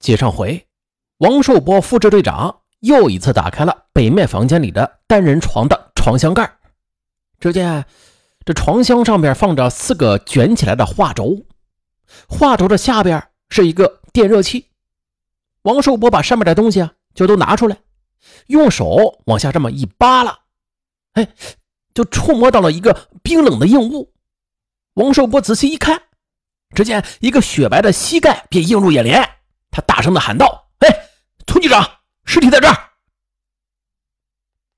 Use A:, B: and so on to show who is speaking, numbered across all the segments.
A: 接上回，王寿波副支队长又一次打开了北面房间里的单人床的床箱盖，只见这床箱上边放着四个卷起来的画轴，画轴的下边是一个电热器。王寿波把上面的东西啊就都拿出来，用手往下这么一扒拉，哎，就触摸到了一个冰冷的硬物。王寿波仔细一看。只见一个雪白的膝盖便映入眼帘，他大声的喊道：“哎，村局长，尸体在这儿！”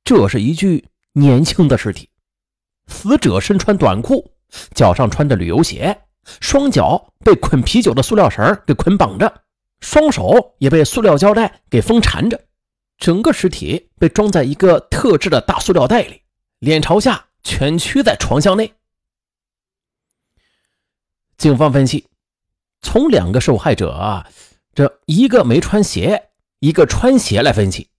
A: 这是一具年轻的尸体，死者身穿短裤，脚上穿着旅游鞋，双脚被捆啤酒的塑料绳给捆绑着，双手也被塑料胶带给封缠着，整个尸体被装在一个特制的大塑料袋里，脸朝下蜷曲在床箱内。警方分析，从两个受害者，一个没穿鞋，一个穿鞋来分析，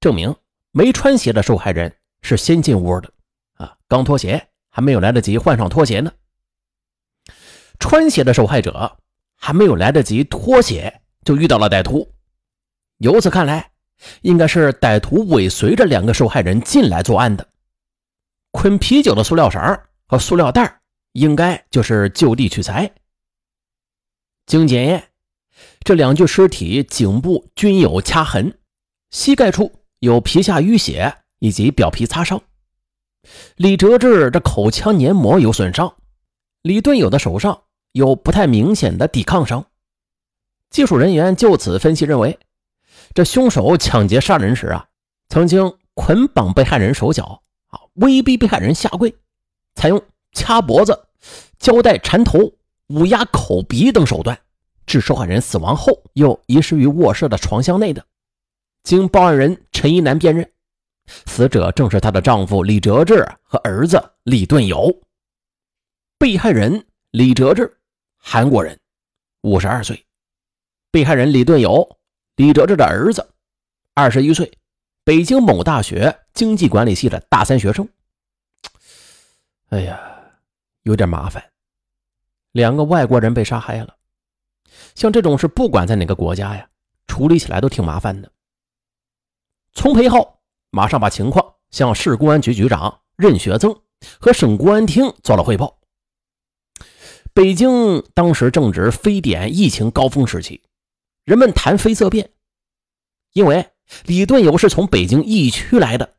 A: 证明没穿鞋的受害人是先进屋的，啊，刚脱鞋，还没有来得及换上拖鞋呢。穿鞋的受害者还没有来得及脱鞋，就遇到了歹徒。由此看来，应该是歹徒尾随着两个受害人进来作案的。捆啤酒的塑料绳和塑料袋应该就是就地取材。经检验，这两具尸体颈部均有掐痕，膝盖处有皮下淤血以及表皮擦伤。李哲志这口腔黏膜有损伤，李顿友的手上有不太明显的抵抗伤。技术人员就此分析认为，这凶手抢劫杀人时啊，曾经捆绑被害人手脚啊，威逼被害人下跪，采用掐脖子。胶带缠头、捂压口鼻等手段，致受害人死亡后，又遗失于卧室的床箱内的。经报案人陈一楠辨认，死者正是她的丈夫李哲志和儿子李顿友。被害人李哲志，韩国人，五十二岁；被害人李顿友，李哲志的儿子，二十一岁，北京某大学经济管理系的大三学生。哎呀！有点麻烦，两个外国人被杀害了。像这种事，不管在哪个国家呀，处理起来都挺麻烦的。丛培浩马上把情况向市公安局局长任学增和省公安厅做了汇报。北京当时正值非典疫情高峰时期，人们谈非色变，因为李顿友是从北京疫区来的，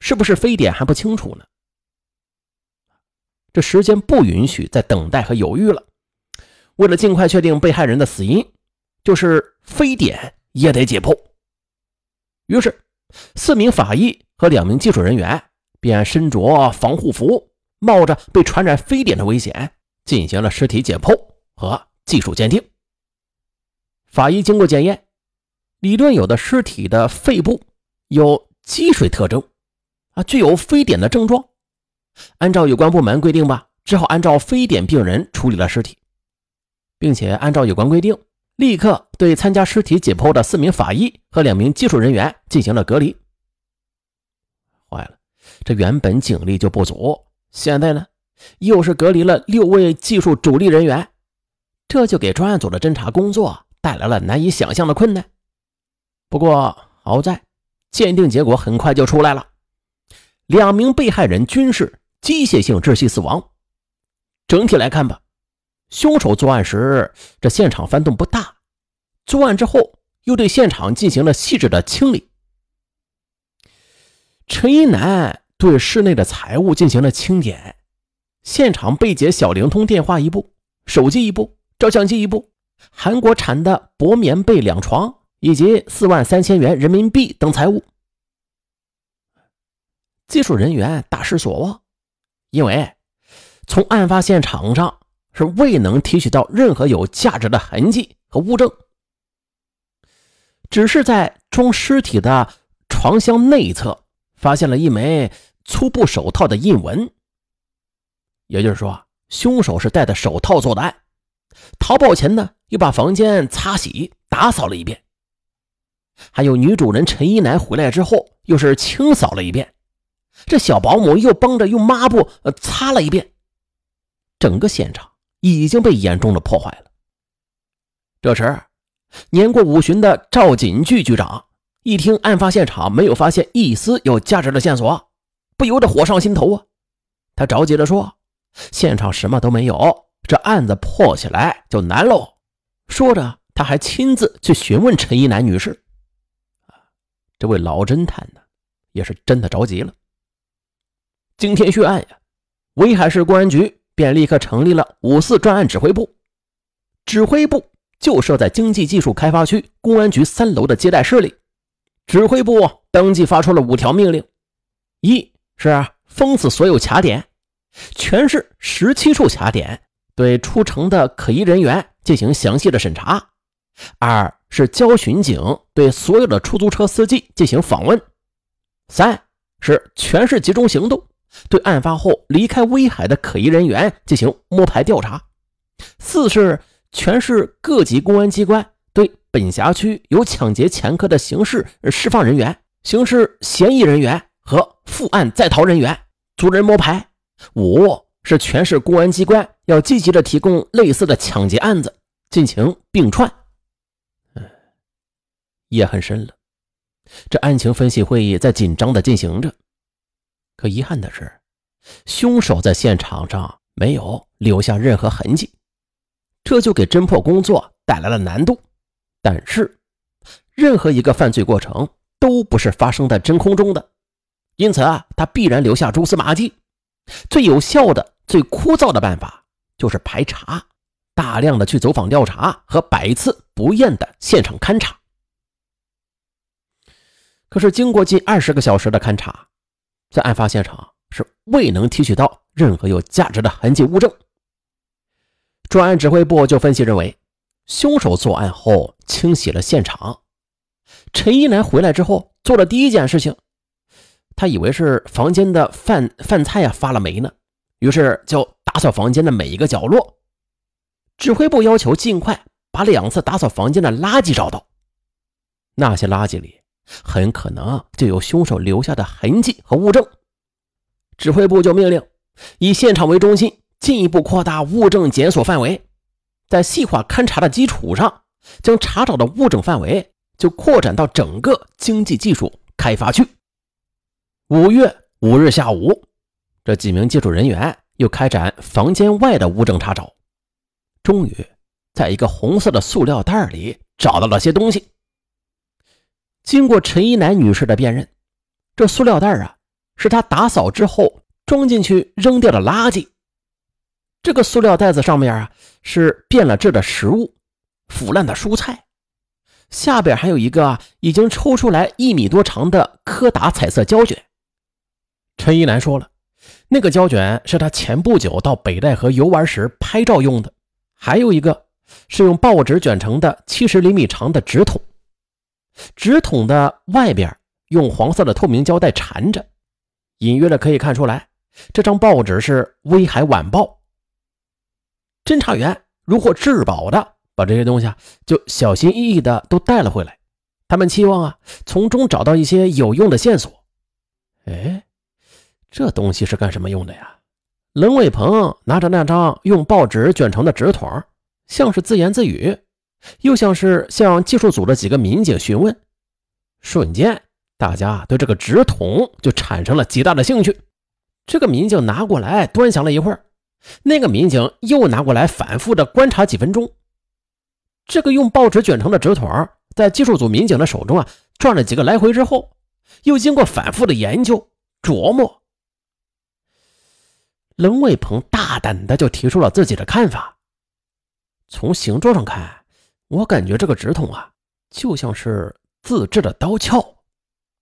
A: 是不是非典还不清楚呢？这时间不允许再等待和犹豫了。为了尽快确定被害人的死因，就是非典也得解剖。于是，四名法医和两名技术人员便身着防护服，冒着被传染非典的危险，进行了尸体解剖和技术鉴定。法医经过检验，李顿有的尸体的肺部有积水特征，啊，具有非典的症状。按照有关部门规定吧，只好按照非典病人处理了尸体，并且按照有关规定，立刻对参加尸体解剖的四名法医和两名技术人员进行了隔离。坏了，这原本警力就不足，现在呢，又是隔离了六位技术主力人员，这就给专案组的侦查工作带来了难以想象的困难。不过好在，鉴定结果很快就出来了，两名被害人均是。机械性窒息死亡。整体来看吧，凶手作案时这现场翻动不大，作案之后又对现场进行了细致的清理。陈一楠对室内的财物进行了清点，现场被劫小灵通电话一部，手机一部，照相机一部，韩国产的薄棉被两床，以及四万三千元人民币等财物。技术人员大失所望。因为从案发现场上是未能提取到任何有价值的痕迹和物证，只是在装尸体的床箱内侧发现了一枚粗布手套的印纹。也就是说，凶手是戴的手套做的案。逃跑前呢，又把房间擦洗打扫了一遍。还有女主人陈一楠回来之后，又是清扫了一遍。这小保姆又帮着用抹布擦了一遍，整个现场已经被严重的破坏了。这时，年过五旬的赵锦巨局长一听案发现场没有发现一丝有价值的线索，不由得火上心头啊！他着急地说：“现场什么都没有，这案子破起来就难喽。”说着，他还亲自去询问陈一楠女士。这位老侦探呢，也是真的着急了。今天血案呀，威海市公安局便立刻成立了五四专案指挥部，指挥部就设在经济技术开发区公安局三楼的接待室里。指挥部当即发出了五条命令：一是封死所有卡点，全市十七处卡点，对出城的可疑人员进行详细的审查；二是交巡警对所有的出租车司机进行访问；三是全市集中行动，对案发后离开威海的可疑人员进行摸排调查；四是全市各级公安机关。对本辖区有抢劫前科的刑事释放人员、刑事嫌疑人员和负案在逃人员，逐人摸排。五是全市公安机关要积极的提供类似的抢劫案子进行并串。夜很深了，这案情分析会议在紧张的进行着。可遗憾的是，凶手在现场上没有留下任何痕迹，这就给侦破工作带来了难度。但是，任何一个犯罪过程都不是发生在真空中的，因此啊，他必然留下蛛丝马迹。最有效的、最枯燥的办法就是排查，大量的去走访调查和百次不厌的现场勘查。可是，经过近二十个小时的勘查，在案发现场是未能提取到任何有价值的痕迹物证。专案指挥部就分析认为。凶手作案后清洗了现场，陈一楠回来之后做的第一件事情，他以为是房间的饭饭菜呀发了霉呢，于是就打扫房间的每一个角落。指挥部要求尽快把两次打扫房间的垃圾找到，那些垃圾里很可能就有凶手留下的痕迹和物证。指挥部就命令以现场为中心，进一步扩大物证检索范围。在细化勘查的基础上，将查找的物证范围就扩展到整个经济技术开发区。五月五日下午，这几名技术人员又开展房间外的物证查找，终于在一个红色的塑料袋里找到了些东西。经过陈一楠女士的辨认，这塑料袋啊，是她打扫之后装进去扔掉的垃圾。这个塑料袋子上面啊是变了质的食物，腐烂的蔬菜，下边还有一个已经抽出来一米多长的柯达彩色胶卷。陈一楠说了，那个胶卷是他前不久到北戴河游玩时拍照用的，还有一个是用报纸卷成的七十厘米长的纸筒，纸筒的外边用黄色的透明胶带缠着，隐约的可以看出来，这张报纸是《威海晚报》。侦查员如获至宝的把这些东西啊，就小心翼翼的都带了回来。他们期望啊，从中找到一些有用的线索。哎，这东西是干什么用的呀？冷伟鹏拿着那张用报纸卷成的纸筒，像是自言自语，又像是向技术组的几个民警询问。瞬间，大家对这个纸筒就产生了极大的兴趣。这个民警拿过来端详了一会儿。那个民警又拿过来，反复的观察几分钟。这个用报纸卷成的纸筒，在技术组民警的手中啊，转了几个来回之后，又经过反复的研究琢磨，冷伟鹏大胆的就提出了自己的看法。从形状上看，我感觉这个纸筒啊，就像是自制的刀鞘。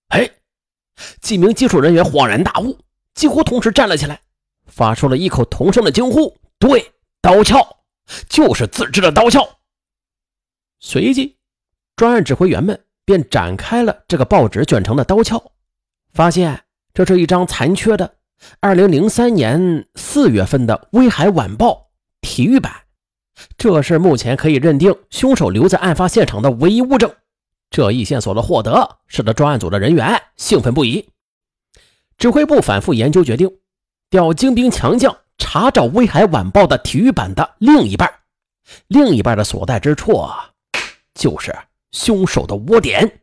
A: 哎，几名技术人员恍然大悟，几乎同时站了起来。发出了异口同声的惊呼：“对，刀鞘就是自制的刀鞘。”随即，专案指挥员们便展开了这个报纸卷成的刀鞘，发现这是一张残缺的2003年4月份的《威海晚报》体育版，这是目前可以认定凶手留在案发现场的唯一物证。这一线索的获得，使得专案组的人员兴奋不已。指挥部反复研究，决定。调精兵强将查找《威海晚报》的体育版的另一半，另一半的所在之处，就是凶手的窝点。